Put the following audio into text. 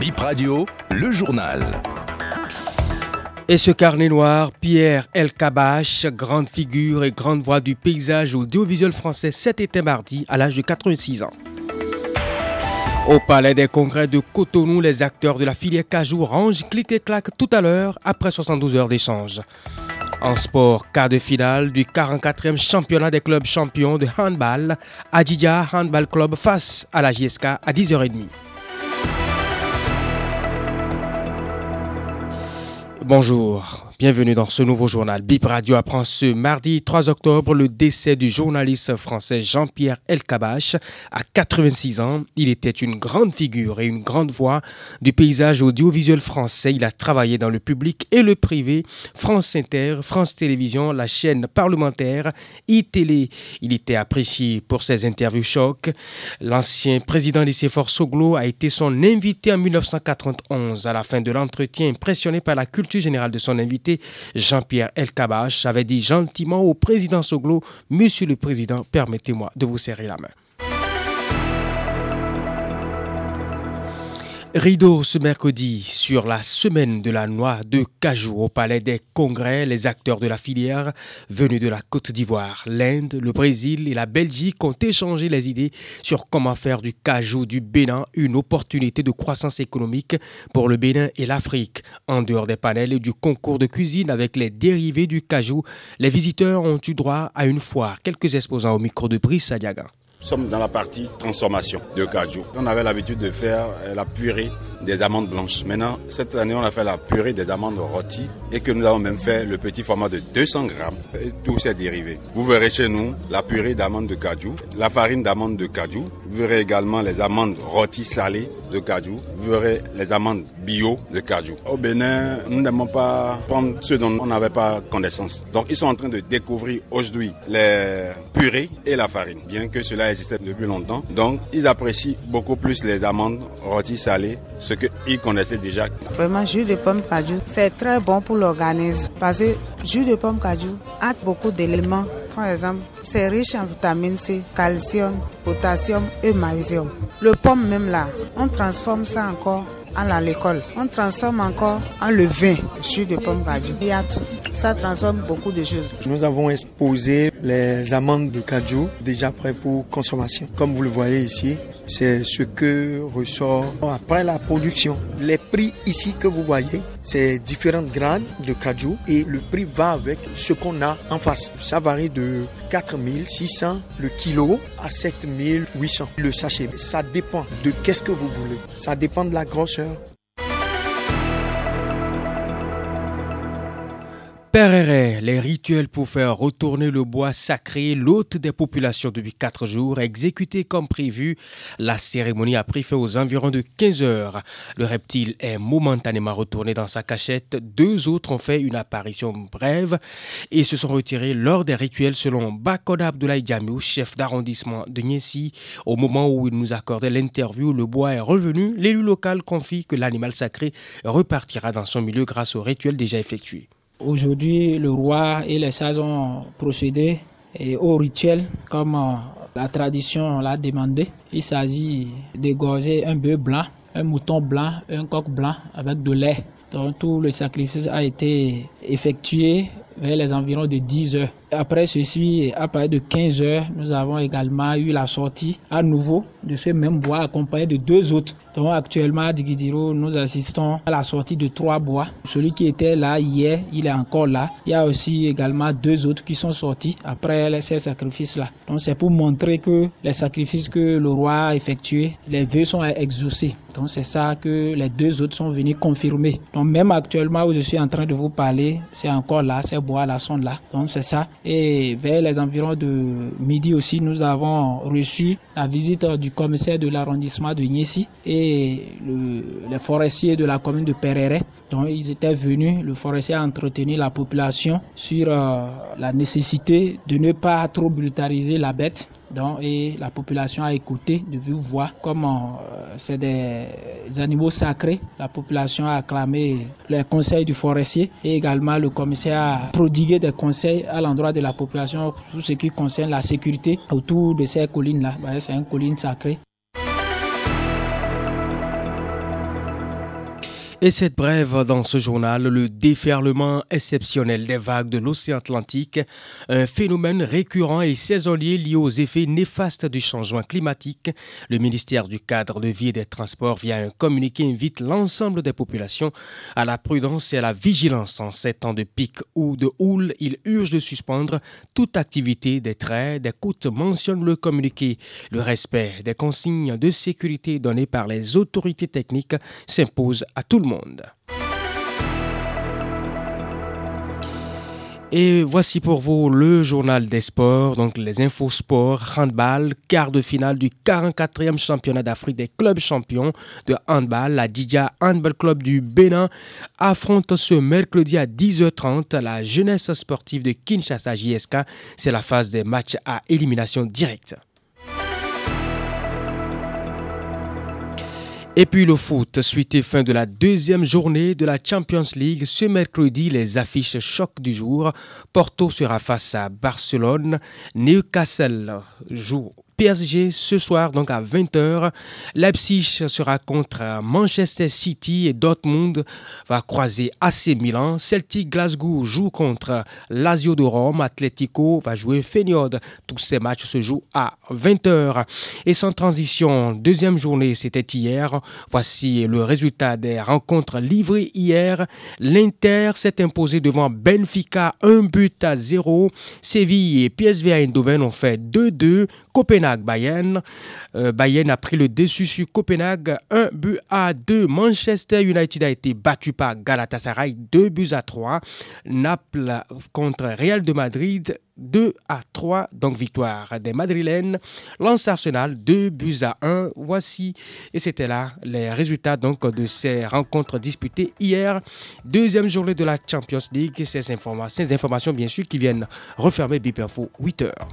Bip Radio, le journal. Et ce carnet noir, Pierre El Kabache, grande figure et grande voix du paysage audiovisuel français cet été mardi à l'âge de 86 ans. Au palais des congrès de Cotonou, les acteurs de la filière Cajou rangent clic et clac tout à l'heure après 72 heures d'échange. En sport, quart de finale du 44e championnat des clubs champions de handball, Adidja Handball Club face à la JSK à 10h30. Bonjour. Bienvenue dans ce nouveau journal. Bip Radio apprend ce mardi 3 octobre le décès du journaliste français Jean-Pierre Elkabach à 86 ans. Il était une grande figure et une grande voix du paysage audiovisuel français. Il a travaillé dans le public et le privé, France Inter, France Télévisions, la chaîne parlementaire, iTélé. Il était apprécié pour ses interviews choc. L'ancien président des Forces Soglo a été son invité en 1991. À la fin de l'entretien, impressionné par la culture générale de son invité, Jean-Pierre Elkabach avait dit gentiment au président Soglo Monsieur le Président, permettez-moi de vous serrer la main. Rideau ce mercredi sur la semaine de la noix de cajou au palais des congrès. Les acteurs de la filière venus de la Côte d'Ivoire, l'Inde, le Brésil et la Belgique ont échangé les idées sur comment faire du cajou du Bénin une opportunité de croissance économique pour le Bénin et l'Afrique. En dehors des panels et du concours de cuisine avec les dérivés du cajou, les visiteurs ont eu droit à une foire. Quelques exposants au micro de Brice Sadiaga. Nous sommes dans la partie transformation de cajou. On avait l'habitude de faire euh, la purée des amandes blanches. Maintenant, cette année, on a fait la purée des amandes rôties et que nous avons même fait le petit format de 200 grammes et tous ces dérivés. Vous verrez chez nous la purée d'amandes de cajou, la farine d'amandes de cajou. Vous verrez également les amandes rôties salées de cajou. Vous verrez les amandes bio de cajou. Au Bénin, nous n'aimons pas prendre ceux dont on n'avait pas connaissance. Donc, ils sont en train de découvrir aujourd'hui les purées et la farine, bien que cela existait depuis longtemps. Donc, ils apprécient beaucoup plus les amandes rôties salées, ce qu'ils connaissaient déjà. Vraiment, jus de pomme cajou, c'est très bon pour l'organisme parce que jus de pomme cajou a beaucoup d'éléments. Par exemple, c'est riche en vitamine C, calcium, potassium et magnésium. Le pomme même là, on transforme ça encore à l'école. On transforme encore en le vin, jus de pomme cajou. Il y a tout. Ça transforme beaucoup de choses. Nous avons exposé les amandes de cajou déjà prêts pour consommation. Comme vous le voyez ici, c'est ce que ressort après la production. Les prix ici que vous voyez, c'est différentes grades de cajou et le prix va avec ce qu'on a en face. Ça varie de 4600 le kilo à 7800 le sachet. Ça dépend de qu'est-ce que vous voulez. Ça dépend de la grosseur. Les rituels pour faire retourner le bois sacré, l'hôte des populations depuis quatre jours, exécuté comme prévu. La cérémonie a pris fin aux environs de 15 heures. Le reptile est momentanément retourné dans sa cachette. Deux autres ont fait une apparition brève et se sont retirés lors des rituels selon Bakoda Abdoulaye Djamou, chef d'arrondissement de Niensi. Au moment où il nous accordait l'interview, le bois est revenu. L'élu local confie que l'animal sacré repartira dans son milieu grâce au rituel déjà effectué. Aujourd'hui, le roi et les sages ont procédé au rituel comme euh, la tradition l'a demandé. Il s'agit d'égorger un bœuf blanc, un mouton blanc, un coq blanc avec de lait. Donc tout le sacrifice a été effectué vers les environs de 10 heures. Après ceci, à partir de 15 heures, nous avons également eu la sortie à nouveau de ce même bois accompagné de deux autres. Donc actuellement à Digidiro, nous assistons à la sortie de trois bois. Celui qui était là hier, il est encore là. Il y a aussi également deux autres qui sont sortis après ces sacrifices-là. Donc c'est pour montrer que les sacrifices que le roi a effectués, les vœux sont exaucés. Donc c'est ça que les deux autres sont venus confirmer. Donc même actuellement où je suis en train de vous parler, c'est encore là, ces bois-là sont là. Donc c'est ça. Et vers les environs de midi aussi, nous avons reçu la visite du commissaire de l'arrondissement de Niessi et les forestiers de la commune de Perere. Donc ils étaient venus, le forestier a entretenu la population sur euh, la nécessité de ne pas trop brutaliser la bête donc, et la population a écouté de vive voix. Comme euh, c'est des animaux sacrés, la population a acclamé les conseils du forestier et également le commissaire a prodigué des conseils à l'endroit de la population tout ce qui concerne la sécurité autour de ces collines-là. C'est une colline sacrée Et cette brève dans ce journal, le déferlement exceptionnel des vagues de l'océan Atlantique, un phénomène récurrent et saisonnier lié aux effets néfastes du changement climatique. Le ministère du cadre de vie et des transports, via un communiqué, invite l'ensemble des populations à la prudence et à la vigilance. En ces temps de pic ou de houle, il urge de suspendre toute activité des traits, des côtes, mentionne le communiqué. Le respect des consignes de sécurité données par les autorités techniques s'impose à tout le monde. Et voici pour vous le journal des sports, donc les infos sport, handball, quart de finale du 44e championnat d'Afrique des clubs champions de handball. La Didja Handball Club du Bénin affronte ce mercredi à 10h30 la jeunesse sportive de Kinshasa JSK. C'est la phase des matchs à élimination directe. Et puis le foot, suite et fin de la deuxième journée de la Champions League. Ce mercredi, les affiches choc du jour. Porto sera face à Barcelone. Newcastle joue PSG ce soir, donc à 20h. Leipzig sera contre Manchester City et Dortmund va croiser AC Milan. Celtic Glasgow joue contre Lazio de Rome. Atletico va jouer Feyenoord. Tous ces matchs se jouent à 20h. Et sans transition, deuxième journée, c'était hier. Voici le résultat des rencontres livrées hier. L'Inter s'est imposé devant Benfica, un but à 0. Séville et PSV Eindhoven ont fait 2-2. Bayern. Euh, Bayern a pris le dessus sur Copenhague, 1 but à 2. Manchester United a été battu par Galatasaray, 2 buts à 3. Naples contre Real de Madrid, 2 à 3, donc victoire des Madrilènes. Lance Arsenal, 2 buts à 1. Voici, et c'était là les résultats donc de ces rencontres disputées hier. Deuxième journée de la Champions League. Ces informations, ces informations bien sûr qui viennent refermer Bip Info 8 heures.